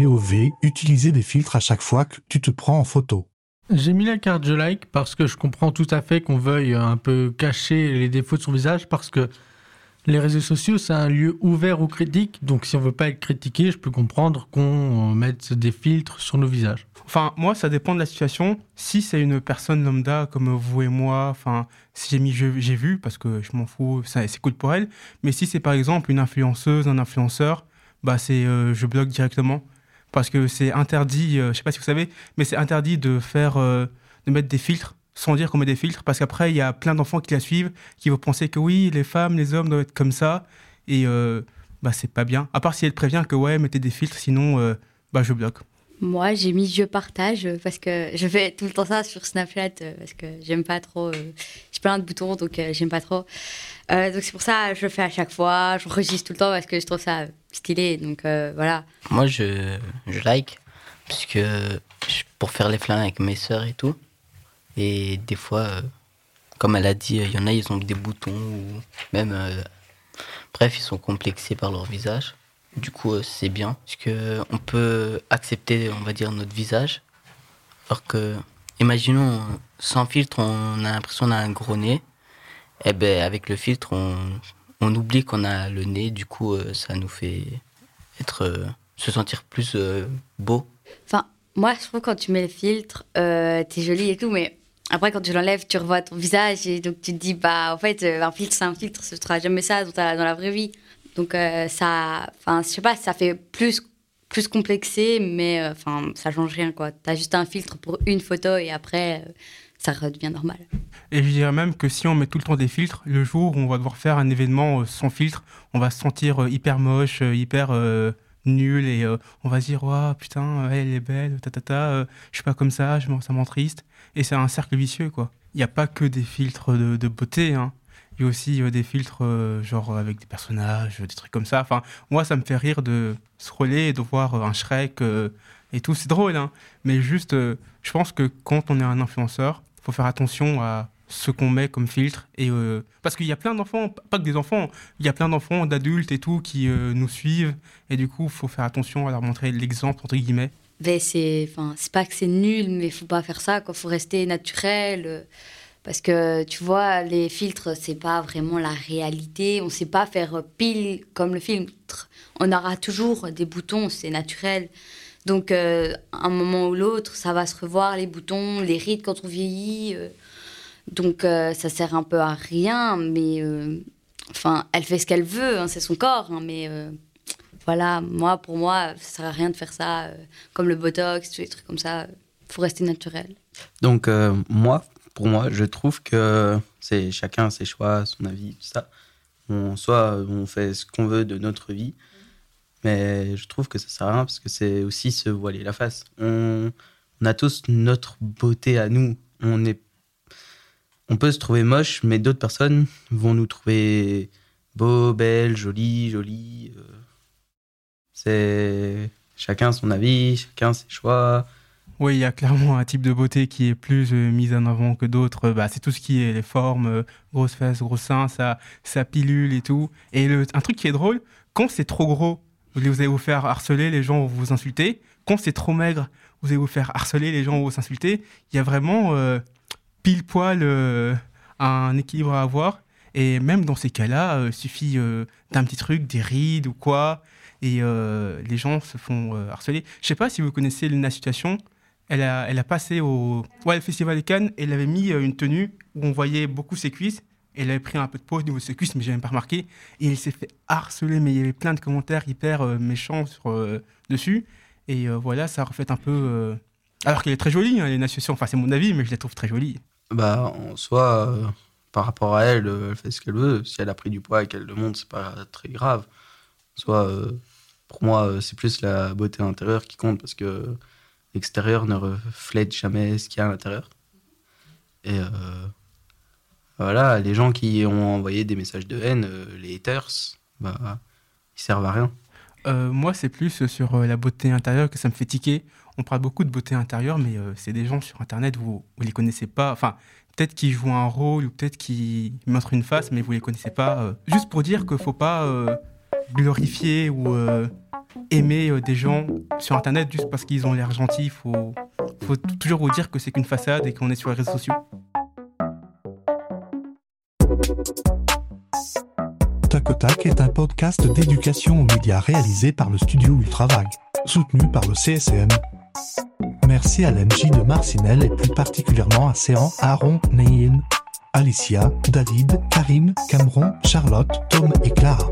POV, utiliser des filtres à chaque fois que tu te prends en photo. J'ai mis la carte je like parce que je comprends tout à fait qu'on veuille un peu cacher les défauts de son visage parce que les réseaux sociaux, c'est un lieu ouvert aux critiques. Donc, si on veut pas être critiqué, je peux comprendre qu'on mette des filtres sur nos visages. Enfin, moi, ça dépend de la situation. Si c'est une personne lambda comme vous et moi, enfin, si j'ai mis j'ai vu, parce que je m'en fous, c'est cool pour elle. Mais si c'est par exemple une influenceuse, un influenceur, bah c'est euh, je bloque directement parce que c'est interdit. je euh, je sais pas si vous savez, mais c'est interdit de faire, euh, de mettre des filtres sans dire qu'on met des filtres, parce qu'après, il y a plein d'enfants qui la suivent, qui vont penser que oui, les femmes, les hommes doivent être comme ça, et euh, bah, c'est pas bien. À part si elle prévient que ouais, mettez des filtres, sinon, bah, je bloque. Moi, j'ai mis je partage parce que je fais tout le temps ça sur Snapchat euh, parce que j'aime pas trop. j'ai plein de boutons donc j'aime pas trop. donc c'est pour ça je le fais à chaque fois. Je J'enregistre tout le temps parce que je trouve ça stylé. Donc voilà. Moi, je, je like parce que pour faire les flingues avec mes sœurs et tout. Et des fois, euh, comme elle a dit, il y en a, ils ont des boutons ou même. Euh, bref, ils sont complexés par leur visage. Du coup, euh, c'est bien parce que on peut accepter, on va dire, notre visage. Alors que, imaginons, sans filtre, on a l'impression qu'on un gros nez. Et eh ben, avec le filtre, on, oublie qu'on a le nez. Du coup, ça nous fait être, se sentir plus beau. Enfin, moi, je trouve quand tu mets le filtre, euh, t'es jolie et tout, mais après, quand tu l'enlèves, tu revois ton visage et donc tu te dis, bah, en fait, euh, un filtre, c'est un filtre, ce sera jamais ça dans la vraie vie. Donc, euh, ça, enfin, je sais pas, ça fait plus, plus complexé, mais euh, enfin, ça change rien, quoi. T'as juste un filtre pour une photo et après, ça redevient normal. Et je dirais même que si on met tout le temps des filtres, le jour où on va devoir faire un événement sans filtre, on va se sentir hyper moche, hyper nul et on va se dire, oh, putain, elle est belle, ta ta ta, je suis pas comme ça, je, ça m'en triste. Et c'est un cercle vicieux, quoi. Il n'y a pas que des filtres de, beauté, hein. Il aussi euh, des filtres, euh, genre avec des personnages, des trucs comme ça. Enfin, moi, ça me fait rire de scroller et de voir euh, un Shrek et tout. C'est drôle, hein. Mais juste, je pense que quand on est un influenceur, faut faire attention à ce qu'on met comme filtre. Et, parce qu'il y a plein d'enfants, pas que des enfants, il y a plein d'enfants, d'adultes et tout qui nous suivent. Et du coup, il faut faire attention à leur montrer l'exemple, entre guillemets c'est enfin c'est pas que c'est nul mais faut pas faire ça quoi faut rester naturel parce que tu vois les filtres c'est pas vraiment la réalité on sait pas faire pile comme le filtre on aura toujours des boutons c'est naturel donc euh, un moment ou l'autre ça va se revoir les boutons les rides quand on vieillit euh. donc ça sert un peu à rien mais enfin elle fait ce qu'elle veut hein, c'est son corps hein, mais voilà, moi, pour moi, ça sert à rien de faire ça, euh, comme le botox, tous les trucs comme ça. Faut rester naturel. Donc, euh, moi, pour moi, je trouve que c'est chacun ses choix, son avis, tout ça. On, soit on fait ce qu'on veut de notre vie, mais je trouve que ça sert à rien parce que c'est aussi se voiler la face. On, on, a tous notre beauté à nous. On est, on peut se trouver moche, mais d'autres personnes vont nous trouver beau, belle, jolie, jolie. Euh, c'est chacun son avis, chacun ses choix. Oui, il y a clairement un type de beauté qui est plus euh, mise en avant que d'autres. Bah, c'est tout ce qui est les formes, euh, grosses fesses, gros seins, sa, sa pilule et tout. Et un truc qui est drôle, quand c'est trop gros, vous allez vous faire harceler, les gens vont vous insulter. Quand c'est trop maigre, vous allez vous faire harceler, les gens vont vous insulter. Il y a vraiment euh, pile poil un équilibre à avoir. Et même dans ces cas-là, il suffit d'un petit truc, des rides ou quoi et euh, les gens se font euh, harceler. Je sais pas si vous connaissez la situation. Elle a, passé au ouais, Festival de Cannes et elle avait mis euh, une tenue où on voyait beaucoup ses cuisses. Elle avait pris un peu de peau au niveau de ses cuisses, mais même pas remarqué. Et elle s'est fait harceler, mais il y avait plein de commentaires hyper méchants sur, dessus. Et voilà, ça reflète un peu. Alors qu'elle est très jolie, hein, les Situation. Enfin, c'est mon avis, mais je la trouve très jolie. Bah, en soi, par rapport à elle, elle fait ce qu'elle veut. Si elle a pris du poids et qu'elle le montre, c'est pas très grave. Soit pour moi, euh, c'est plus la beauté intérieure qui compte parce que l'extérieur ne reflète jamais ce qu'il y a à l'intérieur. Et euh, voilà, les gens qui ont envoyé des messages de haine, euh, les haters, bah, ils servent à rien. moi, c'est plus sur la beauté intérieure que ça me fait tiquer. On parle beaucoup de beauté intérieure, mais c'est des gens sur Internet, vous ne les connaissez pas. Enfin, peut-être qu'ils jouent un rôle ou peut-être qu'ils montrent une face, mais vous les connaissez pas. juste pour dire qu'il ne faut pas glorifier ou aimer euh, des gens sur Internet juste parce qu'ils ont l'air gentils. Il faut, faut toujours vous dire que c'est qu'une façade et qu'on est sur les réseaux sociaux. Tac Tac est un podcast d'éducation aux médias réalisé par le studio Ultravague, soutenu par le CSM. Merci à l'MJ de Marcinelle et plus particulièrement à Séan, Aaron, Neyin, Alicia, David, Karim, Cameron, Charlotte, Tom et Clara.